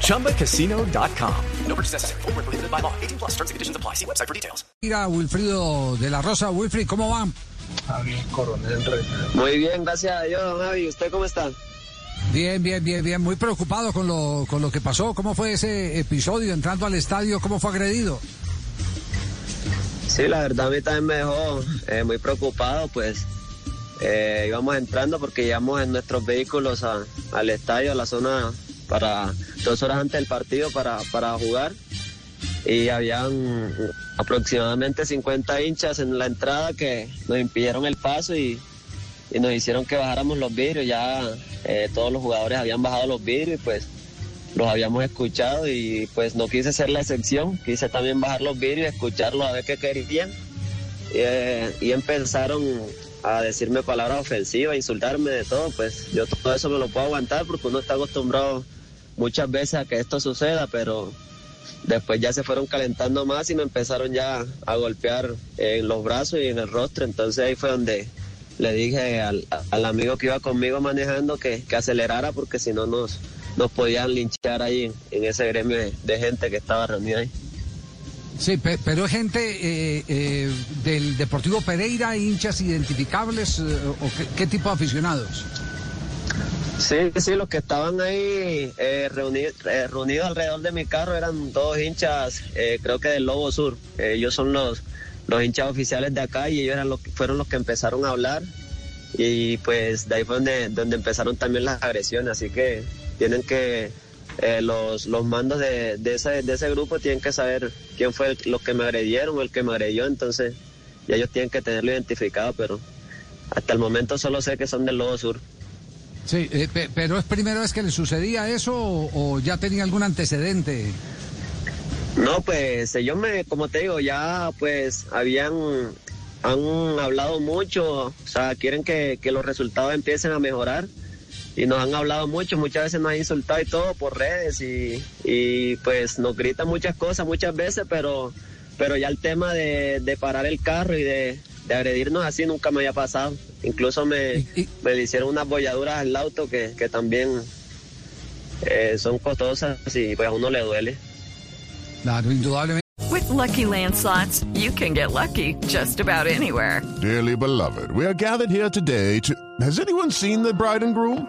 ChumbaCasino.com. No purchase necessary. Full prohibited by law. 18 plus terms and conditions apply. See website for details. Mira, Wilfrido de la Rosa. Wilfrido, ¿cómo van? Muy bien, gracias a Dios, Javi. ¿Usted cómo está? Bien, bien, bien, bien. Muy preocupado con lo, con lo que pasó. ¿Cómo fue ese episodio entrando al estadio? ¿Cómo fue agredido? Sí, la verdad a mí también me dejó eh, muy preocupado, pues eh, íbamos entrando porque llegamos en nuestros vehículos a, al estadio, a la zona para dos horas antes del partido para, para jugar. Y habían aproximadamente 50 hinchas en la entrada que nos impidieron el paso y, y nos hicieron que bajáramos los vidrios, ya eh, todos los jugadores habían bajado los vidrios y pues los habíamos escuchado y pues no quise ser la excepción, quise también bajar los vídeos, escucharlos a ver qué querían. Eh, y empezaron a decirme palabras ofensivas, insultarme de todo, pues yo todo eso me lo puedo aguantar porque uno está acostumbrado muchas veces a que esto suceda, pero después ya se fueron calentando más y me empezaron ya a golpear en los brazos y en el rostro, entonces ahí fue donde le dije al, al amigo que iba conmigo manejando que, que acelerara porque si no nos nos podían linchar ahí en, ese gremio de, gente que estaba reunida ahí. Sí, pero es gente eh, eh, del Deportivo Pereira, hinchas identificables, eh, o qué, tipo de aficionados. Sí, sí, los que estaban ahí reunidos, reunidos alrededor de mi carro eran dos hinchas, creo que del Lobo Sur. ellos son los, los hinchas oficiales de acá y ellos eran los, fueron los que empezaron a hablar y pues de ahí fue donde, donde empezaron también las agresiones, así que tienen que, eh, los, los mandos de, de, ese, de ese grupo tienen que saber quién fue el, los que me agredieron o el que me agredió, entonces ya ellos tienen que tenerlo identificado, pero hasta el momento solo sé que son del Lobo Sur. Sí, eh, pero ¿es primera vez que le sucedía eso o, ya tenía algún antecedente? No, pues ellos me, como te digo, ya pues habían, han hablado mucho, o sea, quieren que, que los resultados empiecen a mejorar y nos han hablado mucho, muchas veces nos han insultado y todo por redes y, y pues nos gritan muchas cosas muchas veces, pero, pero ya el tema de, de parar el carro y de, de, agredirnos así nunca me había pasado. Incluso me, me hicieron unas bolladuras al auto que, que también eh, son costosas y pues a uno le duele. Claro, indudablemente. With lucky landslots, you can get lucky just about anywhere. Dearly beloved, we are gathered here today to. Has anyone seen the bride and groom?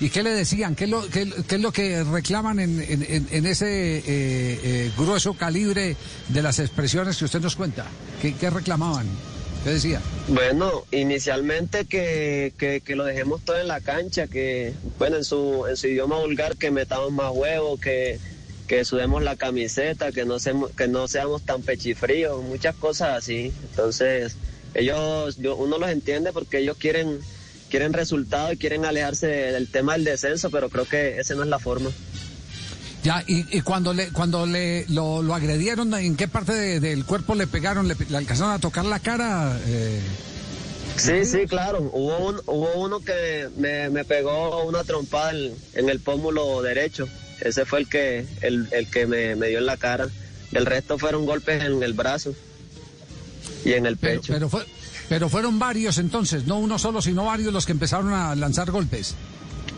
¿Y qué le decían? ¿Qué es lo, qué, es lo que reclaman en, ese eh, eh, grueso calibre de las expresiones que usted nos cuenta? ¿Qué, qué reclamaban? ¿Qué decía? Bueno, inicialmente que, que, que, lo dejemos todo en la cancha, que, bueno, en su, en su idioma vulgar, que metamos más huevos, que, que sudemos la camiseta, que no, seamos, que no seamos tan pechifríos, muchas cosas así. Entonces, ellos, yo, uno los entiende porque ellos quieren quieren resultados y quieren alejarse del tema del descenso, pero creo que esa no es la forma. Ya, y, y cuando le cuando le lo, lo, agredieron, ¿en qué parte de, del cuerpo le pegaron? ¿Le, le alcanzaron a tocar la cara? Eh... Sí, sí, claro. Hubo, un, hubo uno que me, me pegó una trompada en, en, el pómulo derecho. Ese fue el que, el, el que me, me, dio en la cara. El resto fueron golpes en el brazo y en el pecho. Pero, pero fue, pero fueron varios entonces, no uno solo, sino varios los que empezaron a lanzar golpes.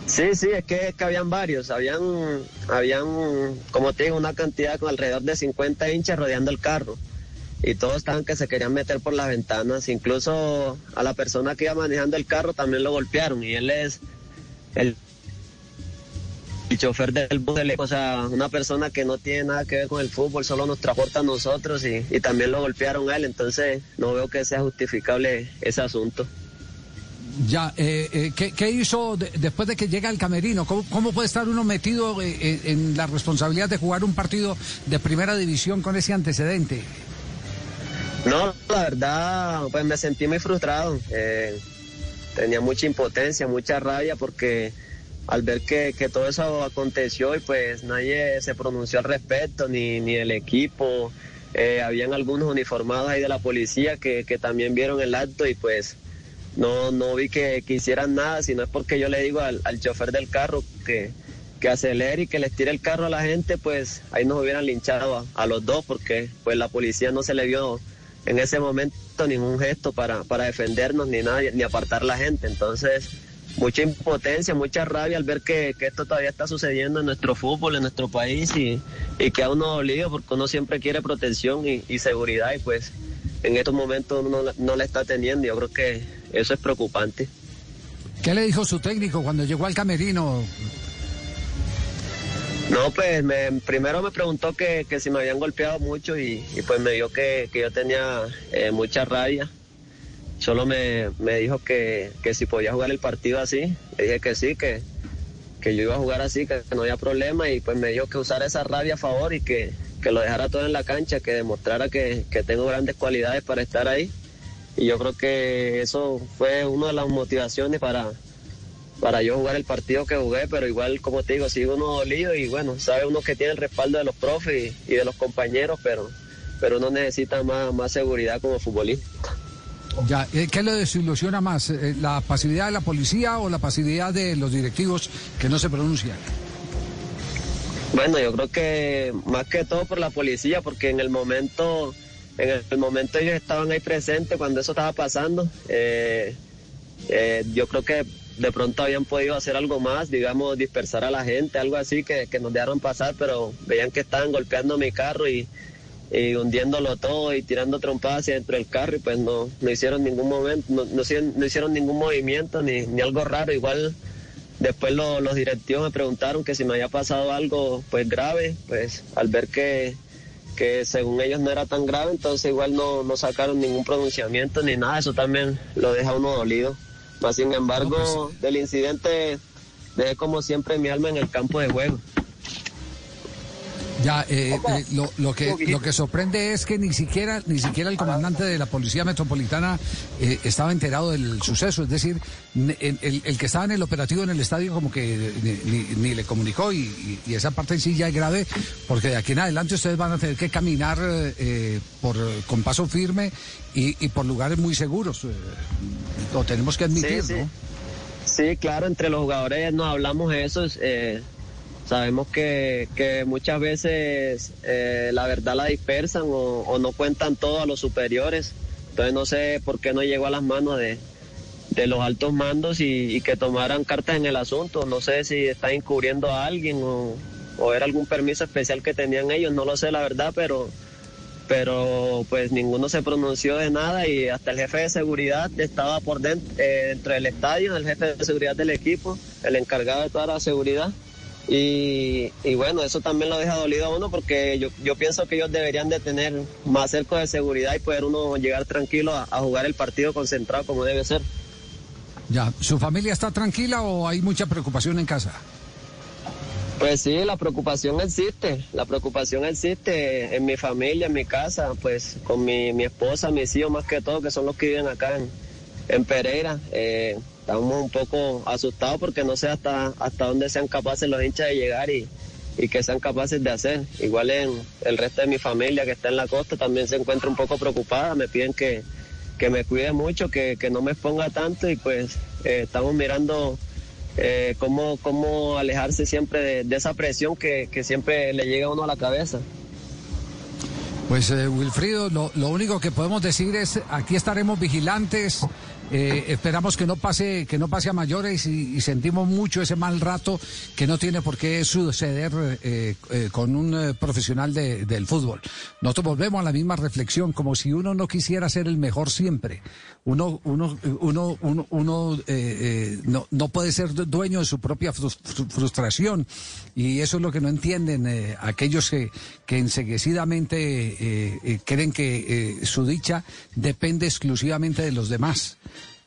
Sí, sí, es que, es que habían varios, habían, habían, como te digo, una cantidad con alrededor de 50 hinchas rodeando el carro. Y todos estaban que se querían meter por las ventanas, incluso a la persona que iba manejando el carro también lo golpearon y él es el el chofer del bus, o sea, una persona que no tiene nada que ver con el fútbol, solo nos transporta a nosotros y, y también lo golpearon a él, entonces no veo que sea justificable ese asunto. Ya, eh, eh, ¿qué, qué hizo de- después de que llega al camerino? ¿Cómo, cómo puede estar uno metido eh, eh, en la responsabilidad de jugar un partido de primera división con ese antecedente? No, la verdad, pues me sentí muy frustrado. Tenía mucha impotencia, mucha rabia porque al ver que, que todo eso aconteció y pues nadie se pronunció al respecto, ni, ni el equipo. Eh, habían algunos uniformados ahí de la policía que, que también vieron el acto y pues no, no vi que, que hicieran nada, sino es porque yo le digo al, al chofer del carro que, que acelere y que les tire el carro a la gente, pues ahí nos hubieran linchado a, a los dos porque pues la policía no se le vio en ese momento ningún gesto para, para defendernos ni nada, ni apartar la gente. Entonces, mucha impotencia, mucha rabia al ver que, que esto todavía está sucediendo en nuestro fútbol, en nuestro país y, y que a uno dolido porque uno siempre quiere protección y, y seguridad y pues en estos momentos uno no, la- está teniendo. Yo creo que eso es preocupante. ¿Qué le dijo su técnico cuando llegó al camerino? No, pues me, primero me preguntó que, que si me habían golpeado mucho y, y pues me vio que, que yo tenía eh, mucha rabia. Solo me, me dijo que, que si podía jugar el partido así. Le dije que sí, que, que yo iba a jugar así, que, no había problema y pues me dijo que usara esa rabia a favor y que, que lo dejara todo en la cancha, que demostrara que, que tengo grandes cualidades para estar ahí. Y yo creo que eso fue una de las motivaciones para, para yo jugar el partido que jugué, pero igual, como te digo, sigo uno dolido y bueno, sabe uno que tiene el respaldo de los profes y, y de los compañeros, pero, pero uno necesita más, más seguridad como futbolista. Ya, eh, ¿Qué le desilusiona más? eh, ¿La pasividad de la policía o la pasividad de los directivos que no se pronuncian? Bueno, yo creo que más que todo por la policía, porque en el momento, en el momento ellos estaban ahí presentes cuando eso estaba pasando. Eh, eh, yo creo que de pronto habían podido hacer algo más, digamos, dispersar a la gente, algo así que, que nos dejaron pasar, pero veían que estaban golpeando mi carro y, y hundiéndolo todo y tirando trompadas hacia dentro del carro y pues no, no hicieron ningún momento, no, no hicieron, no hicieron ningún movimiento ni, ni algo raro, igual después lo- los directivos me preguntaron que si me había pasado algo pues grave, pues al ver que, que según ellos no era tan grave, entonces igual no, no sacaron ningún pronunciamiento ni nada, eso también lo deja uno dolido. Más sin embargo, del incidente dejé como siempre mi alma en el campo de juego. Ya, eh, eh, lo, lo que lo que sorprende es que ni siquiera ni siquiera el comandante de la policía metropolitana eh, estaba enterado del suceso, es decir, el, el- el que estaba en el operativo en el estadio como que ni, ni- ni le comunicó y, esa parte en sí ya es grave porque de aquí en adelante ustedes van a tener que caminar eh, eh, por con paso firme y, y por lugares muy seguros, eh, lo tenemos que admitir, Sí, sí. ¿no? Sí, claro, entre los jugadores nos hablamos eso. eh, sabemos que, que muchas veces eh, la verdad la dispersan o, no cuentan todo a los superiores. Entonces no sé por qué no llegó a las manos de, los altos mandos y, y que tomaran cartas en el asunto. No sé si están encubriendo a alguien o, o era algún permiso especial que tenían ellos, no lo sé la verdad, pero pero pues ninguno se pronunció de nada y hasta el jefe de seguridad estaba por dentro, eh, dentro del estadio, el jefe de seguridad del equipo, el encargado de toda la seguridad. Y, y bueno, eso también lo deja dolido a uno porque yo, yo pienso que ellos deberían de tener más cerco de seguridad y poder uno llegar tranquilo a, a jugar el partido concentrado como debe ser. Ya, ¿su familia está tranquila o hay mucha preocupación en casa? Pues sí, la preocupación existe, la preocupación existe en mi familia, en mi casa, pues con mi, mi esposa, mis hijos más que todo, que son los que viven acá en, en Pereira. Eh, estamos un poco asustados porque no sé hasta, hasta dónde sean capaces los hinchas de llegar y, y que sean capaces de hacer. Igual en el resto de mi familia que está en la costa también se encuentra un poco preocupada, me piden que, que me cuide mucho, que, que no me exponga tanto y pues eh, estamos mirando eh, cómo, cómo alejarse siempre de, esa presión que, que siempre le llega a uno a la cabeza. Pues eh, Wilfrido, lo único que podemos decir es aquí estaremos vigilantes. Eh, esperamos que no pase que no pase a mayores y, sentimos mucho ese mal rato que no tiene por qué suceder eh, eh, con un eh, profesional de- del fútbol. Nosotros volvemos a la misma reflexión, como si uno no quisiera ser el mejor siempre. Uno uno uno uno, uno, no, no puede ser du- dueño de su propia frus- fru- frustración y eso es lo que no entienden aquellos que, que enseguecidamente creen que su dicha depende exclusivamente de los demás.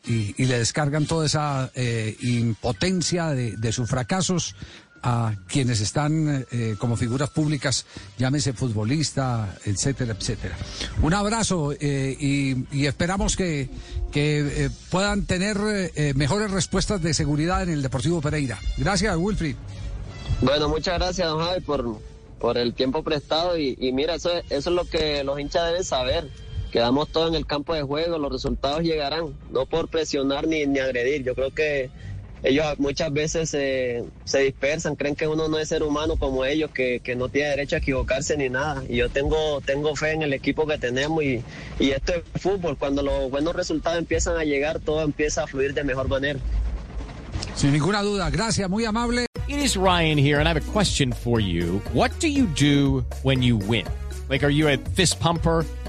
Y, le descargan toda esa eh, impotencia de, sus fracasos a quienes están eh, como figuras públicas, llámese futbolista, etcétera, etcétera. Un abrazo eh, y, esperamos que, que eh, puedan tener eh, mejores respuestas de seguridad en el Deportivo Pereira. Gracias, Wilfried. Bueno, muchas gracias, don Javi, por, por el tiempo prestado. Y, y mira, eso, es- eso es lo que los hinchas deben saber. Quedamos todos en el campo de juego, los resultados llegarán, no por presionar ni, ni agredir. Yo creo que ellos muchas veces se, se dispersan, creen que uno no es ser humano como ellos, que, que no tiene derecho a equivocarse ni nada. Y yo tengo, tengo fe en el equipo que tenemos y, y esto es fútbol. Cuando los buenos resultados empiezan a llegar, todo empieza a fluir de mejor manera. Sin ninguna duda, gracias, muy amable. It is Ryan here, and I have a question for you. What do you do when you win? Like, are you a fist pumper?